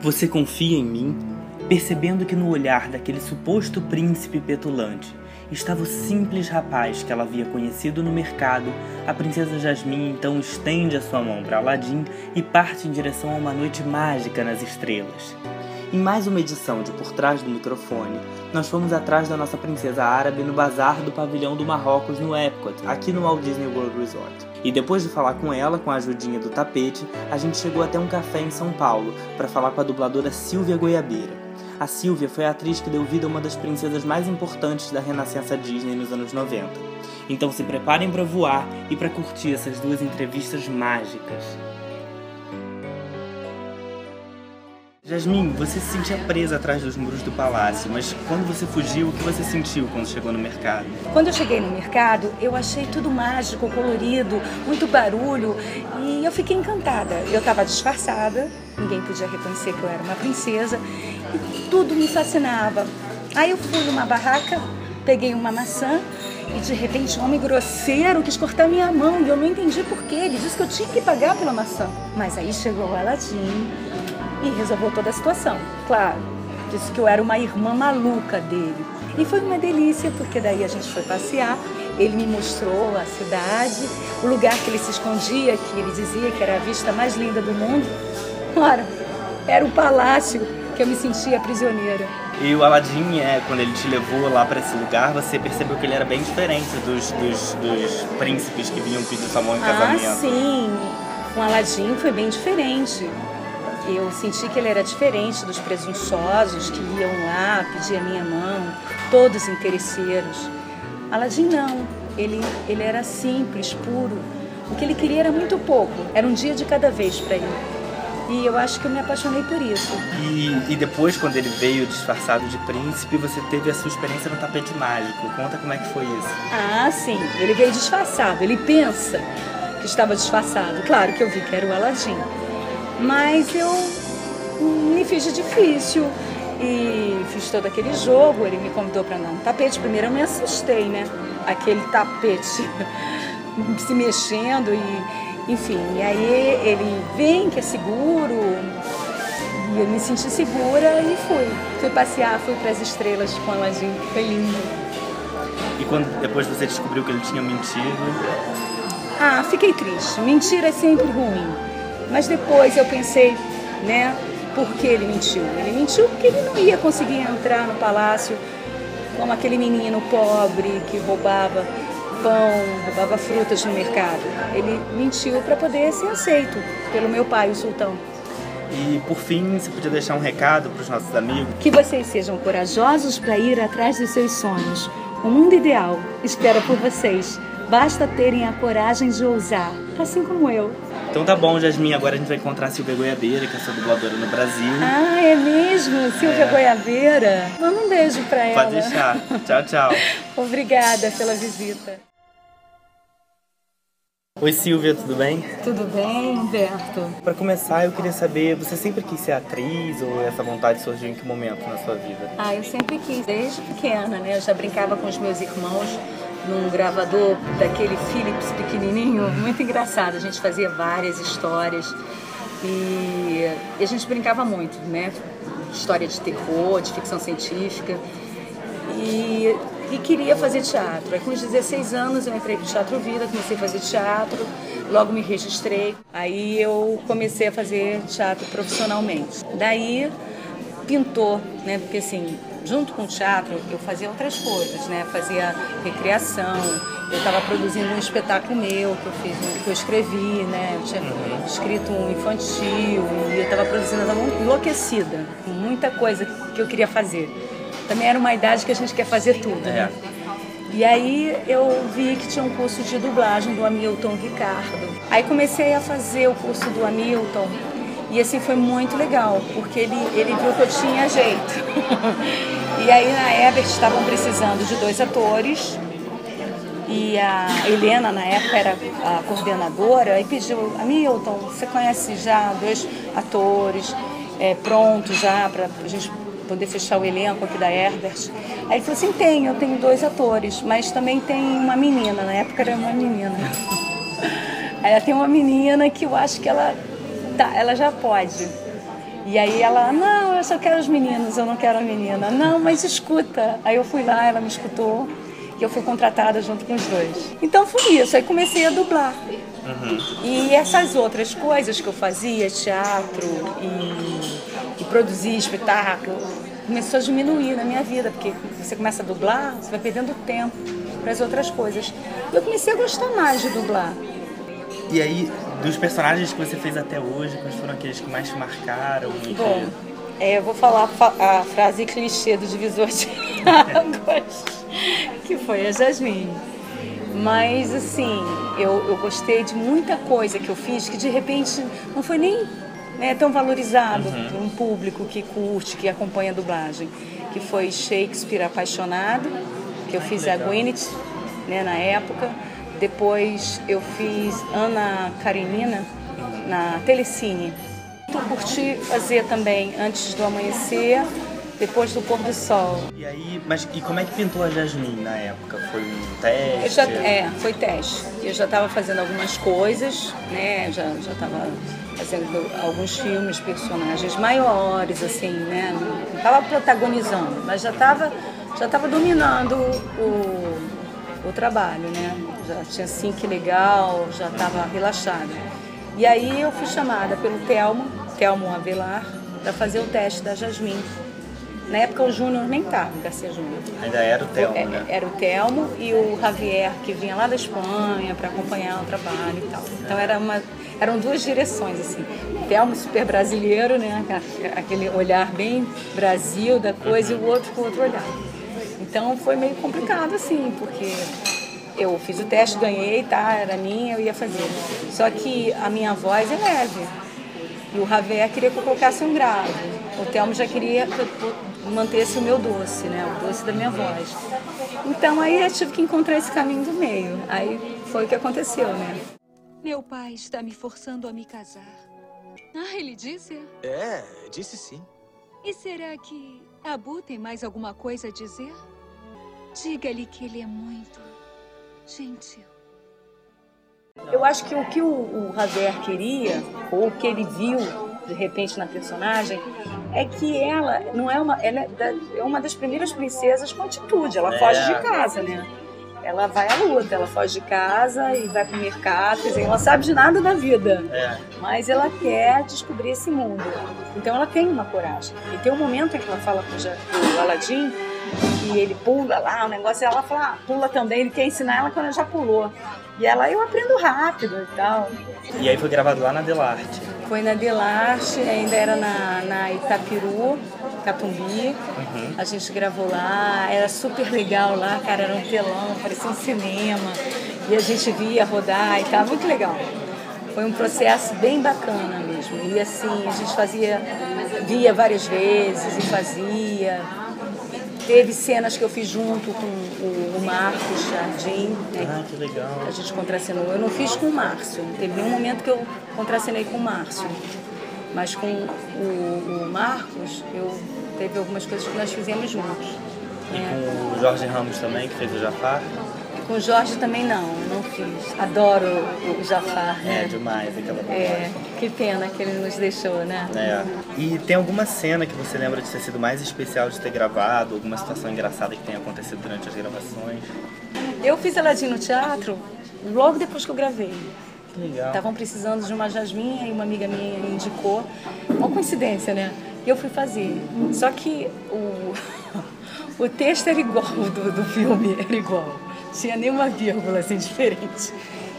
Você confia em mim? Percebendo que no olhar daquele suposto príncipe petulante estava o simples rapaz que ela havia conhecido no mercado, a princesa Jasmine então estende a sua mão para Aladim e parte em direção a uma noite mágica nas estrelas. Em mais uma edição de Por Trás do Microfone, nós fomos atrás da nossa princesa árabe no bazar do pavilhão do Marrocos no Epcot, aqui no Walt Disney World Resort. E depois de falar com ela, com a ajudinha do tapete, a gente chegou até um café em São Paulo para falar com a dubladora Silvia Goiabeira. A Silvia foi a atriz que deu vida a uma das princesas mais importantes da renascença Disney nos anos 90. Então se preparem para voar e para curtir essas duas entrevistas mágicas. Jasmine, você se sentia presa atrás dos muros do palácio, mas quando você fugiu, o que você sentiu quando chegou no mercado? Quando eu cheguei no mercado, eu achei tudo mágico, colorido, muito barulho e eu fiquei encantada. Eu estava disfarçada, ninguém podia reconhecer que eu era uma princesa e tudo me fascinava. Aí eu fui numa barraca, peguei uma maçã e de repente um homem grosseiro quis cortar minha mão e eu não entendi porquê. Ele disse que eu tinha que pagar pela maçã. Mas aí chegou o Aladim e resolveu toda a situação. Claro, disse que eu era uma irmã maluca dele. E foi uma delícia, porque daí a gente foi passear, ele me mostrou a cidade, o lugar que ele se escondia, que ele dizia que era a vista mais linda do mundo. Ora, era o palácio que eu me sentia prisioneira. E o Aladdin, é, quando ele te levou lá para esse lugar, você percebeu que ele era bem diferente dos, dos, dos príncipes que vinham pedir sua mão em casamento. Ah, sim. Com Aladdin foi bem diferente eu senti que ele era diferente dos presunçosos que iam lá pedir a minha mão, todos interesseiros. Aladim não, ele, ele era simples, puro. O que ele queria era muito pouco, era um dia de cada vez para ele. E eu acho que eu me apaixonei por isso. E, e, depois, quando ele veio disfarçado de príncipe, você teve a sua experiência no tapete mágico. Conta como é que foi isso. Ah, sim. Ele veio disfarçado. Ele pensa que estava disfarçado. Claro que eu vi que era o Aladim. Mas eu me fiz de difícil e fiz todo aquele jogo. Ele me convidou para andar no tapete. Primeiro eu me assustei, né? Aquele tapete se mexendo e, enfim. E aí ele vem que é seguro e eu me senti segura e fui. Fui passear, fui para as estrelas com a Aladim, foi lindo. E quando depois você descobriu que ele tinha mentido? Ah, fiquei triste. Mentira é sempre ruim. Mas depois eu pensei, né, por que ele mentiu? Ele mentiu porque ele não ia conseguir entrar no palácio como aquele menino pobre que roubava pão, roubava frutas no mercado. Ele mentiu para poder ser aceito pelo meu pai, o sultão. E por fim, você podia deixar um recado para os nossos amigos? Que vocês sejam corajosos para ir atrás dos seus sonhos. O mundo ideal espera por vocês. Basta terem a coragem de ousar, assim como eu. Então tá bom, Jasmine. Agora a gente vai encontrar a Silvia Goiabeira, que é sua dubladora no Brasil. Ah, é mesmo? Silvia é. Goiabeira? Manda um beijo pra ela. Pode deixar. Tchau, tchau. Obrigada pela visita. Oi Silvia, tudo bem? Tudo bem, Humberto. Para começar, eu queria saber, você sempre quis ser atriz ou essa vontade surgiu em que momento na sua vida? Ah, eu sempre quis, desde pequena, né? Eu já brincava com os meus irmãos num gravador daquele Philips pequenininho, muito engraçado. A gente fazia várias histórias e, e a gente brincava muito, né? História de terror, de ficção científica. E, e queria fazer teatro. Aí com os 16 anos eu entrei para o Teatro Vida, comecei a fazer teatro, logo me registrei. Aí eu comecei a fazer teatro profissionalmente. Daí pintou, né? Porque assim, junto com o teatro, eu fazia outras coisas, né? Fazia recreação, eu estava produzindo um espetáculo meu que eu fiz, que eu escrevi, né? Eu tinha escrito um infantil e eu estava produzindo, eu estava enlouquecida, com muita coisa que eu queria fazer. Também era uma idade que a gente quer fazer tudo, né? É. E aí eu vi que tinha um curso de dublagem do Hamilton Ricardo. Aí comecei a fazer o curso do Hamilton e assim foi muito legal, porque ele, ele viu que eu tinha jeito. e aí na Ebert estavam precisando de dois atores. E a Helena, na época, era a coordenadora e pediu, Hamilton, você conhece já dois atores é, prontos já para a gente poder fechar o elenco aqui da Herbert? Aí ele falou assim, tem, eu tenho dois atores, mas também tem uma menina, na época era uma menina. Ela tem uma menina que eu acho que ela tá, ela já pode. E aí ela, não, eu só quero os meninos, eu não quero a menina. Não, mas escuta. Aí eu fui lá, ela me escutou e eu fui contratada junto com os dois. Então foi isso, aí comecei a dublar. Uhum. E essas outras coisas que eu fazia, teatro e, e produzir espetáculo, começou a diminuir na minha vida, porque você começa a dublar, você vai perdendo tempo para as outras coisas. E eu comecei a gostar mais de dublar. E aí, dos personagens que você fez até hoje, quais foram aqueles que mais te marcaram? Bom, é, eu vou falar a frase clichê do divisor de águas, que foi a Jasmine. Mas, assim, eu, eu gostei de muita coisa que eu fiz que de repente não foi nem né, tão valorizado uhum. por um público que curte, que acompanha a dublagem. Que foi Shakespeare Apaixonado, que eu fiz a Gwyneth né, na época. Depois eu fiz Ana Karenina na Telecine. Eu curti fazer também Antes do Amanhecer, depois do pôr do sol. E aí, mas e como é que pintou a Jasmine na época? Foi um teste? Já, é, foi teste. Eu já estava fazendo algumas coisas, né? Já já estava fazendo alguns filmes, personagens maiores, assim, né? Não estava protagonizando, mas já estava já tava dominando o, o trabalho, né? Já tinha sync legal, já estava relaxada. E aí eu fui chamada pelo Telmo, Telmo Avelar, para fazer o teste da Jasmine na época o Júnior nem estava, o Garcia Júnior. Ainda era o Telmo, é, né? Era o Telmo e o Javier, que vinha lá da Espanha para acompanhar o trabalho e tal. Então era uma, eram duas direções, assim. Telmo super brasileiro, né? Aquele olhar bem Brasil da coisa e o outro com outro olhar. Então foi meio complicado, assim, porque eu fiz o teste, ganhei, tá? Era minha, eu ia fazer. Só que a minha voz é leve. E o Javier queria que eu colocasse um grave. O Telmo já queria que eu mantesse o meu doce, né? O doce da minha voz. Então aí eu tive que encontrar esse caminho do meio. Aí foi o que aconteceu, né? Meu pai está me forçando a me casar. Ah, ele disse? É, disse sim. E será que Abu tem mais alguma coisa a dizer? Diga-lhe que ele é muito gentil. Eu acho que o que o, o Javier queria, ou o que ele viu de repente na personagem é que ela não é uma ela é, é uma das primeiras princesas com atitude ela é. foge de casa né ela vai à luta ela foge de casa e vai para o mercado quer dizer, ela sabe de nada da vida é. mas ela quer descobrir esse mundo então ela tem uma coragem e tem um momento em que ela fala com o Aladim que ele pula lá o negócio e ela fala ah, pula também ele quer ensinar ela quando ela já pulou e ela, eu aprendo rápido e tal. E aí foi gravado lá na Delarte? Foi na Delarte, ainda era na, na Itapiru, Catumbi. Uhum. A gente gravou lá, era super legal lá, cara, era um telão, parecia um cinema. E a gente via rodar e tal, muito legal. Foi um processo bem bacana mesmo. E assim, a gente fazia, via várias vezes e fazia Teve cenas que eu fiz junto com o, Marcos Jardim. Né? Ah, que legal. A gente contracenou. Eu não fiz com o Márcio. Teve nenhum momento que eu contracenei com o Márcio. Mas com o, o Marcos, eu teve algumas coisas que nós fizemos juntos. E né? com o Jorge Ramos também, que fez o Jafar? Com o Jorge também não, não fiz. Adoro o Jafar, né? É, demais aquela É, que pena que ele nos deixou, né? É. E tem alguma cena que você lembra de ter sido mais especial de ter gravado? Alguma situação engraçada que tenha acontecido durante as gravações? Eu fiz Aladim no teatro logo depois que eu gravei. Que legal. Estavam precisando de uma jasminha e uma amiga minha indicou. Uma coincidência, né? E eu fui fazer. Só que o, o texto era igual do, do filme, era igual tinha nenhuma vírgula assim diferente.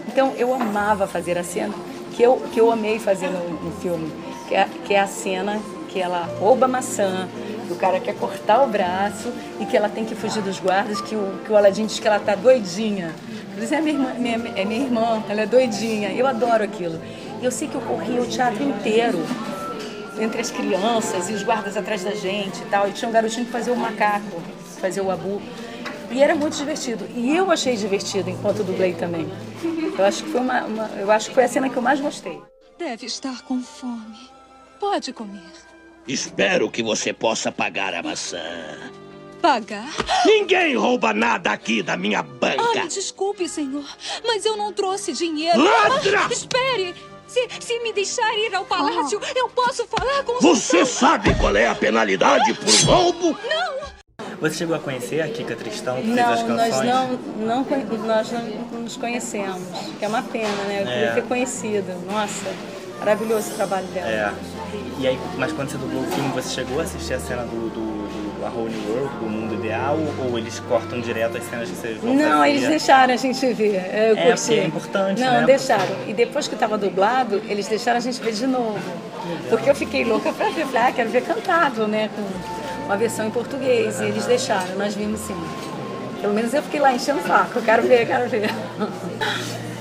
Então eu amava fazer a cena que eu, que eu amei fazer no, no filme, que é, que é a cena que ela rouba a maçã, que o cara quer cortar o braço e que ela tem que fugir dos guardas, que o, que o Aladim diz que ela tá doidinha. Diz, é minha, irmã, minha, é minha irmã, ela é doidinha. Eu adoro aquilo. E eu sei que eu corria o teatro inteiro, entre as crianças e os guardas atrás da gente e tal. E tinha um garotinho que fazia o macaco, fazia o abu. E era muito divertido. E eu achei divertido enquanto dublei também. Eu acho que foi uma, uma, eu acho que foi a cena que eu mais gostei. Deve estar com fome. Pode comer. Espero que você possa pagar a maçã. Pagar? Ninguém rouba nada aqui da minha banca. Ai, desculpe, senhor, mas eu não trouxe dinheiro. Ladra! Ah, espere! Se, se me deixar ir ao palácio, oh. eu posso falar com Você sabe qual é a penalidade por roubo? Você chegou a conhecer a Kika Tristão, que fez as Não, nós canções? não, não, nós não nos conhecemos, que é uma pena, né? Eu queria É. ter conhecido. Nossa, maravilhoso o trabalho dela. É. E aí, mas quando você dublou o filme, você chegou a assistir a cena do, do, do A Whole New World, do mundo ideal, ou eles cortam direto as cenas que vocês vão Não, fazer? eles deixaram a gente ver. Eu É, curti. é importante, Não, né? deixaram. E depois que estava dublado, eles deixaram a gente ver de novo. Porque eu fiquei louca pra ver. Falei, ah, quero ver cantado, né? Com uma versão em português. E eles deixaram, nós vimos sim. Pelo menos eu fiquei lá enchendo o saco. Quero ver, quero ver.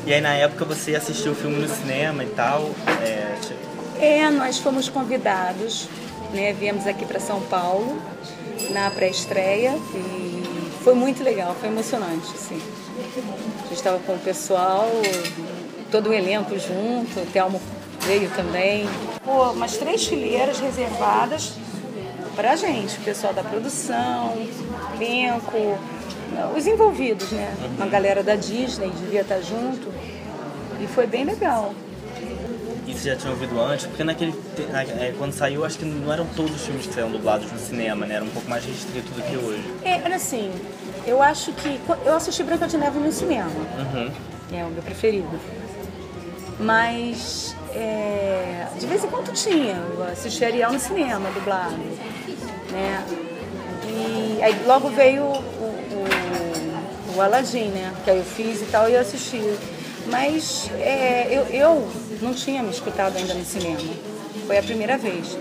E aí, na época, você assistiu o filme no cinema e tal. É, É, nós fomos convidados, né? Viemos aqui para São Paulo na pré-estreia e foi muito legal, foi emocionante, assim. A gente estava com o pessoal, todo o elenco junto, o Telmo veio também. Pô, umas três fileiras reservadas pra gente, o pessoal da produção, elenco, os envolvidos, né? Uma galera da Disney devia estar junto. E foi bem legal. e você já tinha ouvido antes? Porque naquele, é, quando saiu, acho que não eram todos os filmes que saíam dublados no cinema, né? Era um pouco mais restrito do que hoje. É, era assim, eu acho que. Eu assisti Branca de Neve no cinema, Uhum. é o meu preferido. Mas é, de vez em quando tinha, eu assisti Ariel no cinema, dublado. Né? E aí logo veio o, o, o Aladdin, né? Que aí eu fiz e tal e eu assisti. Mas é, eu, eu não tinha me escutado ainda no cinema. Foi a primeira vez.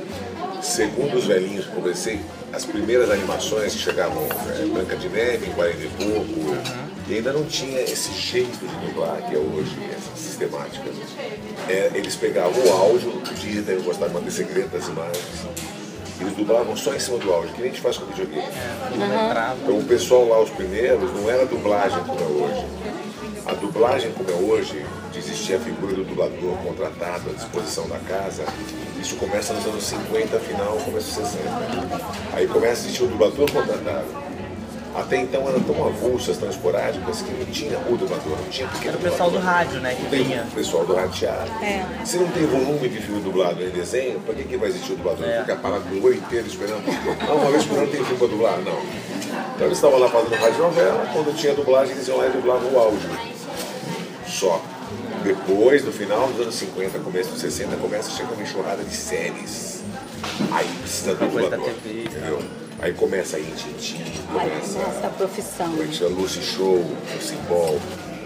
Segundo os velhinhos que conversei, as primeiras animações que chegavam é, Branca de Neve, em 40 e pouco, e ainda não tinha esse jeito de dublar que é hoje, essa sistemática. É, eles pegavam o áudio, o Disney gostava de manter segredo das imagens, eles dublavam só em cima do áudio, que nem a gente faz com videogame. Então o pessoal lá, os primeiros, não era dublagem como é hoje. A dublagem como é hoje, de existir a figura do dublador contratado à disposição da casa, isso começa nos anos 50, final, começo dos 60. Aí começa a existir o dublador contratado. Até então eram tão avulsas, tão esporádicas, que não tinha o dublador, não tinha porque Era o pessoal do rádio, né? Que tem vinha. o pessoal do rateado. É. Se não tem volume de filme dublado em desenho, pra que, que vai existir o dublador? É. Ficar parado o ano inteiro esperando? Ah, uma vez por ano tem filme pra dublar? Não. Então eles estavam lá fazendo rádio novela, quando tinha dublagem eles iam lá e dublavam o áudio. Só. Depois, no final dos anos 50, começo dos 60, começa a chegar uma enxurrada de séries. Aí precisa do dublador, entendeu? Aí começa a Intiti, Ai, começa essa profissão. a gente Lucy Show, o Simbol,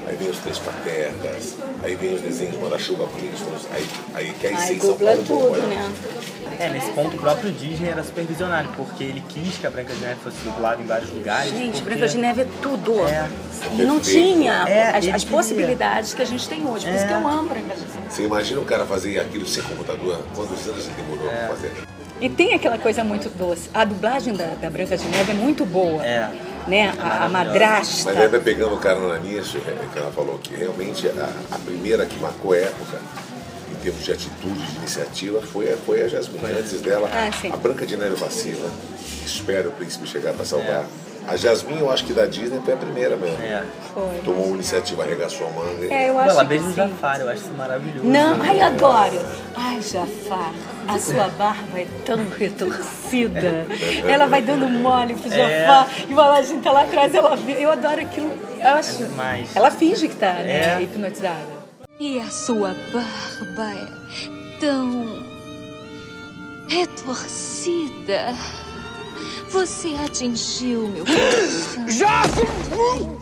aí vem os Três Patetas, aí vem os desenhos Manda-Chuva Flintstones, aí, aí que aí sim São Paulo tudo, bomba, né? É, nesse ponto o próprio Disney era super visionário, porque ele quis que a Branca de Neve fosse dublada em vários lugares. Gente, porque... Branca de Neve é tudo. É. E não Perfeito. tinha É, as, as possibilidades que a gente tem hoje. Por isso É. que eu amo Branca de Neve. Você imagina o cara fazer aquilo sem computador? Quantos anos ele demorou É. pra fazer? E tem aquela coisa muito doce. A dublagem da, da Branca de Neve é muito boa. É. Né? A, a madrasta. Mas aí vai pegando carona nisso, é, que ela falou que realmente a, a primeira que marcou a época, em termos de atitude, de iniciativa, foi, a- foi a Jasmine. Antes dela, Ah, a Branca de Neve vacila, espera o príncipe chegar para salvar. A Jasmine, eu acho que da Disney foi a primeira mesmo. É. Foi. Tomou iniciativa, arregaçou a manga. É, eu acho Ela beija o. Jafar, eu acho isso maravilhoso. Não, ai, adoro. Ai, Jafar, a sua barba é tão retorcida. Ela vai dando mole pro É. Jafar e o Aladdin tá lá atrás, ela vê. Eu adoro aquilo. Eu acho. demais. Ela finge que tá, né? É. Hipnotizada. E a sua barba é tão. retorcida. Você atingiu meu coração.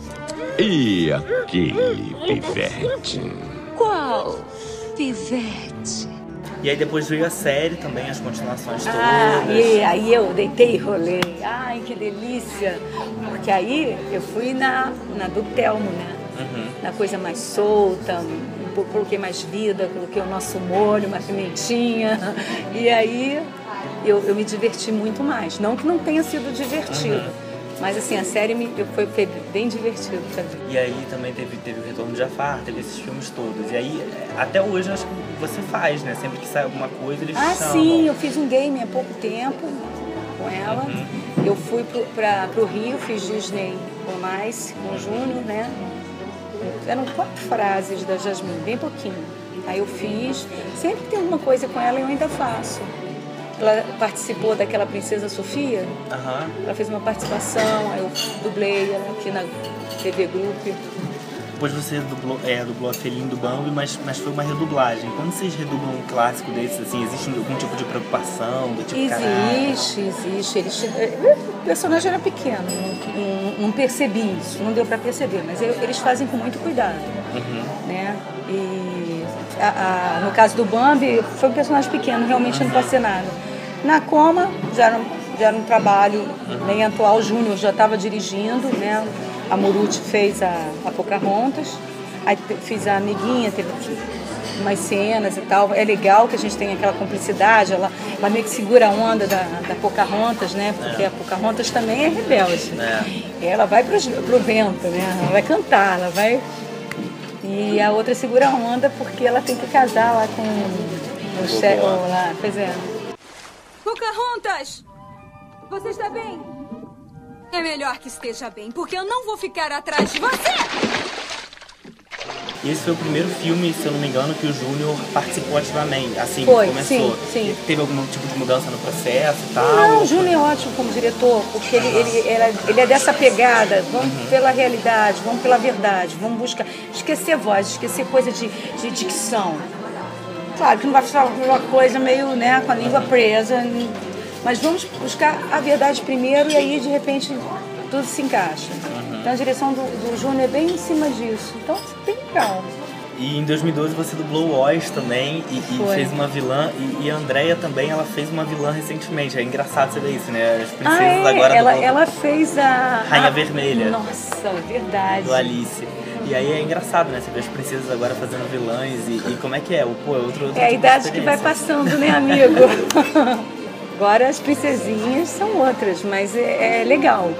E aquele pivete? Qual pivete? E aí depois veio a série também, as continuações todas. Ah, e aí eu deitei e rolei. Ai, que delícia. Porque aí eu fui na, na do Telmo, né? Na coisa mais solta, coloquei mais vida, coloquei o nosso molho, uma pimentinha. E aí eu, eu me diverti muito mais. Não que não tenha sido divertido, mas assim, a série me, foi, foi bem divertido também. E aí também teve, teve o Retorno de Jafar, teve esses filmes todos. E aí, até hoje, eu acho que você faz, né? Sempre que sai alguma coisa, eles Ah, chamam. sim, eu fiz um game há pouco tempo com ela. Uhum. Eu fui pro, pra, pro Rio, fiz Disney on Ice com o Júnior, né? Eram quatro frases da Jasmine, bem pouquinho. Aí eu fiz. Sempre que tem alguma coisa com ela, eu ainda faço. Ela participou daquela Princesa Sofia. Aham. Ela fez uma participação, eu dublei ela aqui na TV Group. Depois você dublou, é, dublou a Felim do Bambi, mas, mas foi uma redublagem. Quando vocês redublam um clássico desses, assim, existe algum tipo de preocupação? Do tipo, caralho? Existe, existe. Eles, o personagem era pequeno, não, não, percebi isso, não deu para perceber, mas eles fazem com muito cuidado. Né? E a- a- no caso do Bambi, foi um personagem pequeno, realmente não pode ser nada. Na Coma, já era, um- já era um trabalho nem atual, o Júnior já estava dirigindo, né? a Muruti fez a, a Pocahontas, aí fiz a Amiguinha, teve umas cenas e tal. É legal que a gente tem aquela cumplicidade, ela, ela meio que segura a onda da, da Pocahontas, né? Porque a Pocahontas também é rebelde. É. Ela vai pro, pro vento, né? Ela vai cantar, ela vai. E a outra segura a onda porque ela tem que casar lá com o chefe. lá. Pois é. Pocahontas! Você está bem? É melhor que esteja bem, porque eu não vou ficar atrás de você! Esse foi o primeiro filme, se eu não me engano, que o Júnior participou ativamente. Assim, Foi, começou. sim, sim. Teve algum tipo de mudança no processo e tal? Não, o Júnior é ótimo como diretor, porque ele, ele, é- ele é dessa pegada. Vamos pela realidade, vamos pela verdade, vamos buscar. Esquecer voz, esquecer coisa de, de dicção. Claro que não vai falar uma coisa meio né, com a língua presa, mas vamos buscar a verdade primeiro e aí de repente tudo se encaixa. Então a direção do, do Júnior é bem em cima disso. Então bem legal. E em 2012 você dublou o Oz também e, e fez uma vilã. E, e a Andrea também, ela fez uma vilã recentemente. É engraçado você ver isso, né? As princesas Ah, é? agora ela, dublam ela fez a. Rainha a- Vermelha. Nossa, verdade. do Alice. E aí é engraçado, né? Você vê as princesas agora fazendo vilãs e, e como é que é? O, pô, é outro, outro É a tipo de idade que vai passando, né, amigo? Agora as princesinhas são outras, mas é, é legal.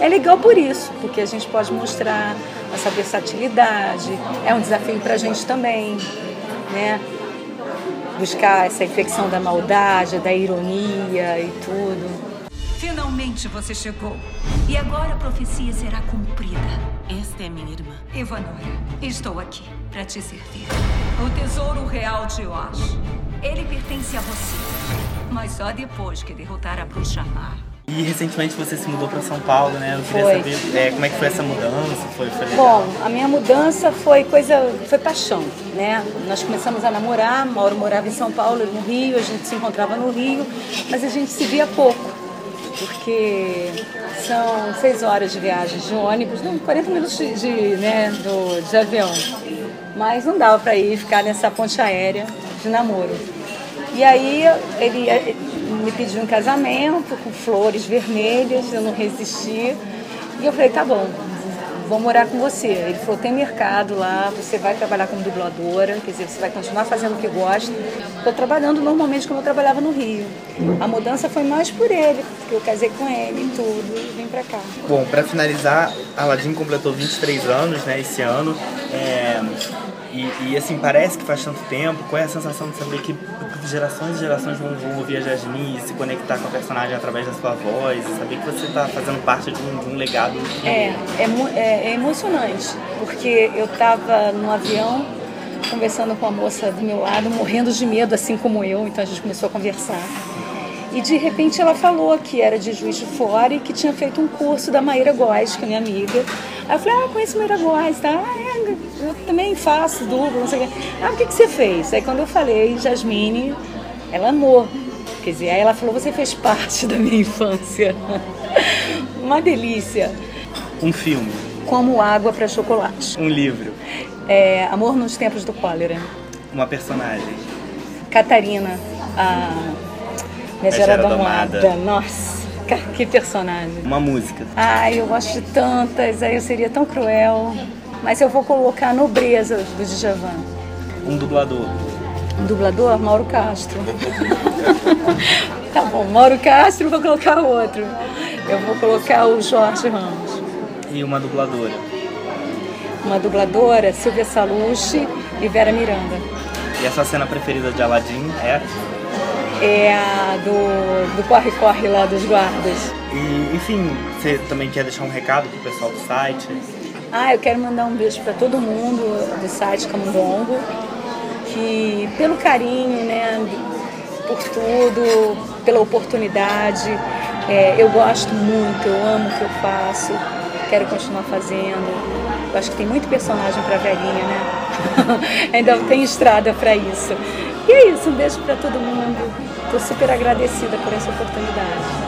É legal por isso, porque a gente pode mostrar essa versatilidade. É um desafio pra gente também, né? Buscar essa infecção da maldade, da ironia e tudo. Finalmente você chegou. E agora a profecia será cumprida. Esta é minha irmã. Ivanora, estou aqui para te servir. O tesouro real de Oz. Ele pertence a você. Mas só depois que derrotar a bruxa má. E recentemente você se mudou pra São Paulo, né? Eu queria Foi. saber é, como é que foi essa mudança, foi, foi. Bom, a minha mudança foi coisa, foi paixão, né? Nós começamos a namorar, Mauro morava em São Paulo, no Rio, a gente se encontrava no Rio, mas a gente se via pouco, porque são seis horas de viagem de ônibus, não, 40 minutos de, de, né, do, de avião. Mas não dava para ir ficar nessa ponte aérea de namoro. E aí ele me pediu um casamento com flores vermelhas, eu não resisti. E eu falei, tá bom, vou morar com você. Ele falou, tem mercado lá, você vai trabalhar como dubladora, quer dizer, você vai continuar fazendo o que gosta. Estou trabalhando normalmente como eu trabalhava no Rio. A mudança foi mais por ele, porque eu casei com ele e tudo, e vim pra cá. Bom, pra finalizar, Aladdin completou 23 anos, né, esse ano. É, e, e, assim, parece que faz tanto tempo. Qual é a sensação de saber que gerações e gerações vão, vão ouvir a Jasmine e se conectar com a personagem através da sua voz saber que você está fazendo parte de um, de um legado? É, é, é, é emocionante, porque eu estava no avião conversando com a moça do meu lado, morrendo de medo, assim como eu, então a gente começou a conversar. E de repente ela falou que era de Juiz de Fora e que tinha feito um curso da Maíra Góes, que é minha amiga. Aí eu falei, ah, conheço a Maíra Góes, tá? Ah, é, eu também faço duplo, não sei o quê. Ah, o que, que você fez? Aí quando eu falei, Jasmine, ela amou. Quer dizer, aí ela falou, você fez parte da minha infância. Uma delícia. Um filme, Como água para chocolate. um livro, É, Amor nos Tempos do Cólera. uma personagem. Catarina, a Megera Domada. Domada. Nossa, que personagem. Uma música. Ai, eu gosto de tantas, aí eu seria tão cruel. Mas eu vou colocar Nobreza do Djavan. Um dublador. O dublador, Mauro Castro. tá bom, Mauro Castro, vou colocar outro. Eu vou colocar o Jorge Ramos. E uma dubladora. Uma dubladora, Silvia Salucci e Vera Miranda. E a sua cena preferida de Aladdin é? É a do do corre-corre lá dos guardas. E, enfim, você também quer deixar um recado pro pessoal do site? Ah, eu quero mandar um beijo para todo mundo do site Camundongo, que pelo carinho, né, por tudo, pela oportunidade. É, eu gosto muito, eu amo o que eu faço, quero continuar fazendo. Eu acho que tem muito personagem para velhinha, né? Ainda tem estrada para isso. E é isso, um beijo para todo mundo. Estou super agradecida por essa oportunidade.